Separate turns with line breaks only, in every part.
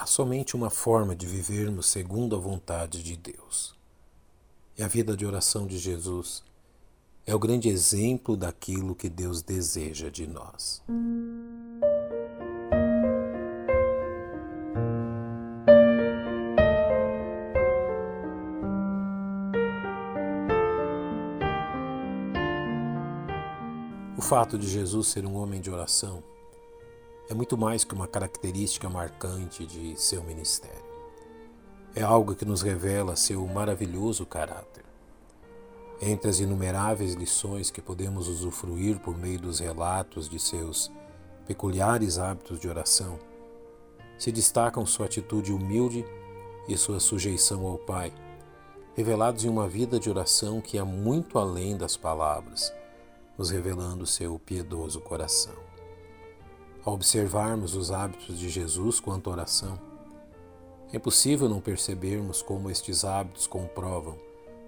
Há somente uma forma de vivermos segundo a vontade de Deus. E a vida de oração de Jesus é o grande exemplo daquilo que Deus deseja de nós. O fato de Jesus ser um homem de oração é muito mais que uma característica marcante de seu ministério. É algo que nos revela seu maravilhoso caráter. Entre as inumeráveis lições que podemos usufruir por meio dos relatos de seus peculiares hábitos de oração, se destacam sua atitude humilde e sua sujeição ao Pai, revelados em uma vida de oração que é muito além das palavras, nos revelando seu piedoso coração. Ao observarmos os hábitos de Jesus quanto à oração, é impossível não percebermos como estes hábitos comprovam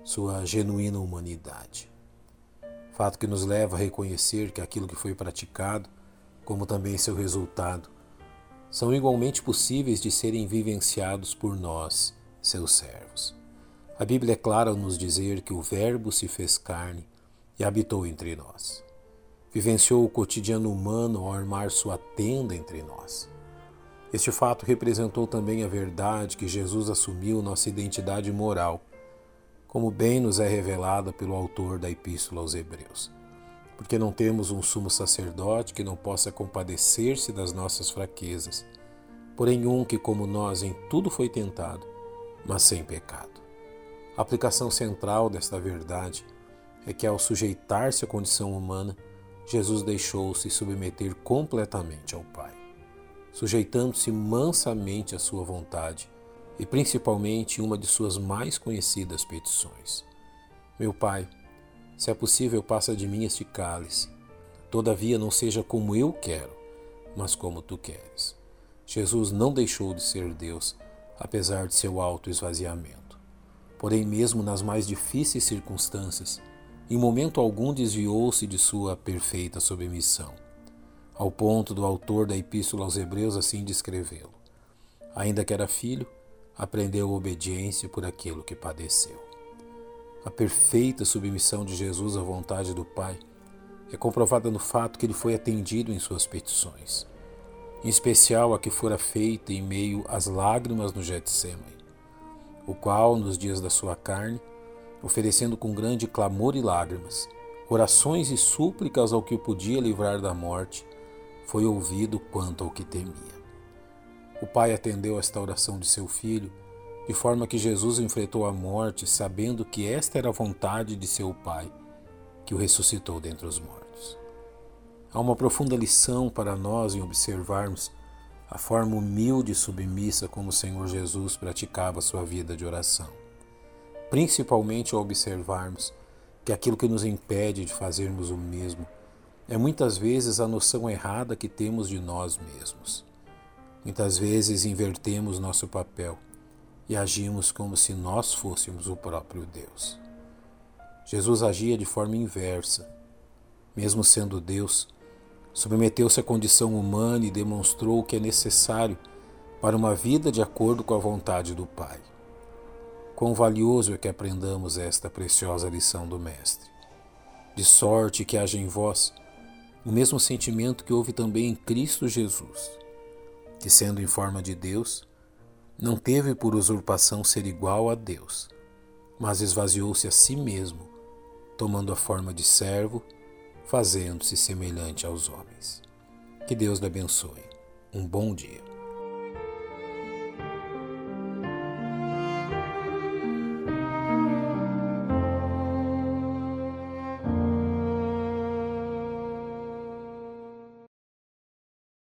sua genuína humanidade. Fato que nos leva a reconhecer que aquilo que foi praticado, como também seu resultado, são igualmente possíveis de serem vivenciados por nós, seus servos. A Bíblia é clara ao nos dizer que o Verbo se fez carne e habitou entre nós vivenciou o cotidiano humano ao armar sua tenda entre nós. Este fato representou também a verdade que Jesus assumiu nossa identidade moral, como bem nos é revelada pelo autor da Epístola aos Hebreus. Porque não temos um sumo sacerdote que não possa compadecer-se das nossas fraquezas, porém um que, como nós, em tudo foi tentado, mas sem pecado. A aplicação central desta verdade é que, ao sujeitar-se à condição humana, Jesus deixou-se submeter completamente ao Pai, sujeitando-se mansamente à sua vontade e principalmente uma de suas mais conhecidas petições. Meu Pai, se é possível, passa de mim este cálice. Todavia não seja como eu quero, mas como tu queres. Jesus não deixou de ser Deus, apesar de seu alto esvaziamento. Porém, mesmo nas mais difíceis circunstâncias, em momento algum desviou-se de sua perfeita submissão, ao ponto do autor da Epístola aos Hebreus assim descrevê-lo. Ainda que era filho, aprendeu obediência por aquilo que padeceu. A perfeita submissão de Jesus à vontade do Pai é comprovada no fato que ele foi atendido em suas petições, em especial a que fora feita em meio às lágrimas no Getsemane, o qual, nos dias da sua carne, oferecendo com grande clamor e lágrimas, orações e súplicas ao que o podia livrar da morte, foi ouvido quanto ao que temia. O pai atendeu esta oração de seu filho, de forma que Jesus enfrentou a morte, sabendo que esta era a vontade de seu pai, que o ressuscitou dentre os mortos. Há uma profunda lição para nós em observarmos a forma humilde e submissa como o Senhor Jesus praticava sua vida de oração principalmente ao observarmos que aquilo que nos impede de fazermos o mesmo é muitas vezes a noção errada que temos de nós mesmos. Muitas vezes invertemos nosso papel e agimos como se nós fôssemos o próprio Deus. Jesus agia de forma inversa. Mesmo sendo Deus, submeteu-se à condição humana e demonstrou o que é necessário para uma vida de acordo com a vontade do Pai. Quão valioso é que aprendamos esta preciosa lição do Mestre. De sorte que haja em vós o mesmo sentimento que houve também em Cristo Jesus, que, sendo em forma de Deus, não teve por usurpação ser igual a Deus, mas esvaziou-se a si mesmo, tomando a forma de servo, fazendo-se semelhante aos homens. Que Deus lhe abençoe. Um bom dia.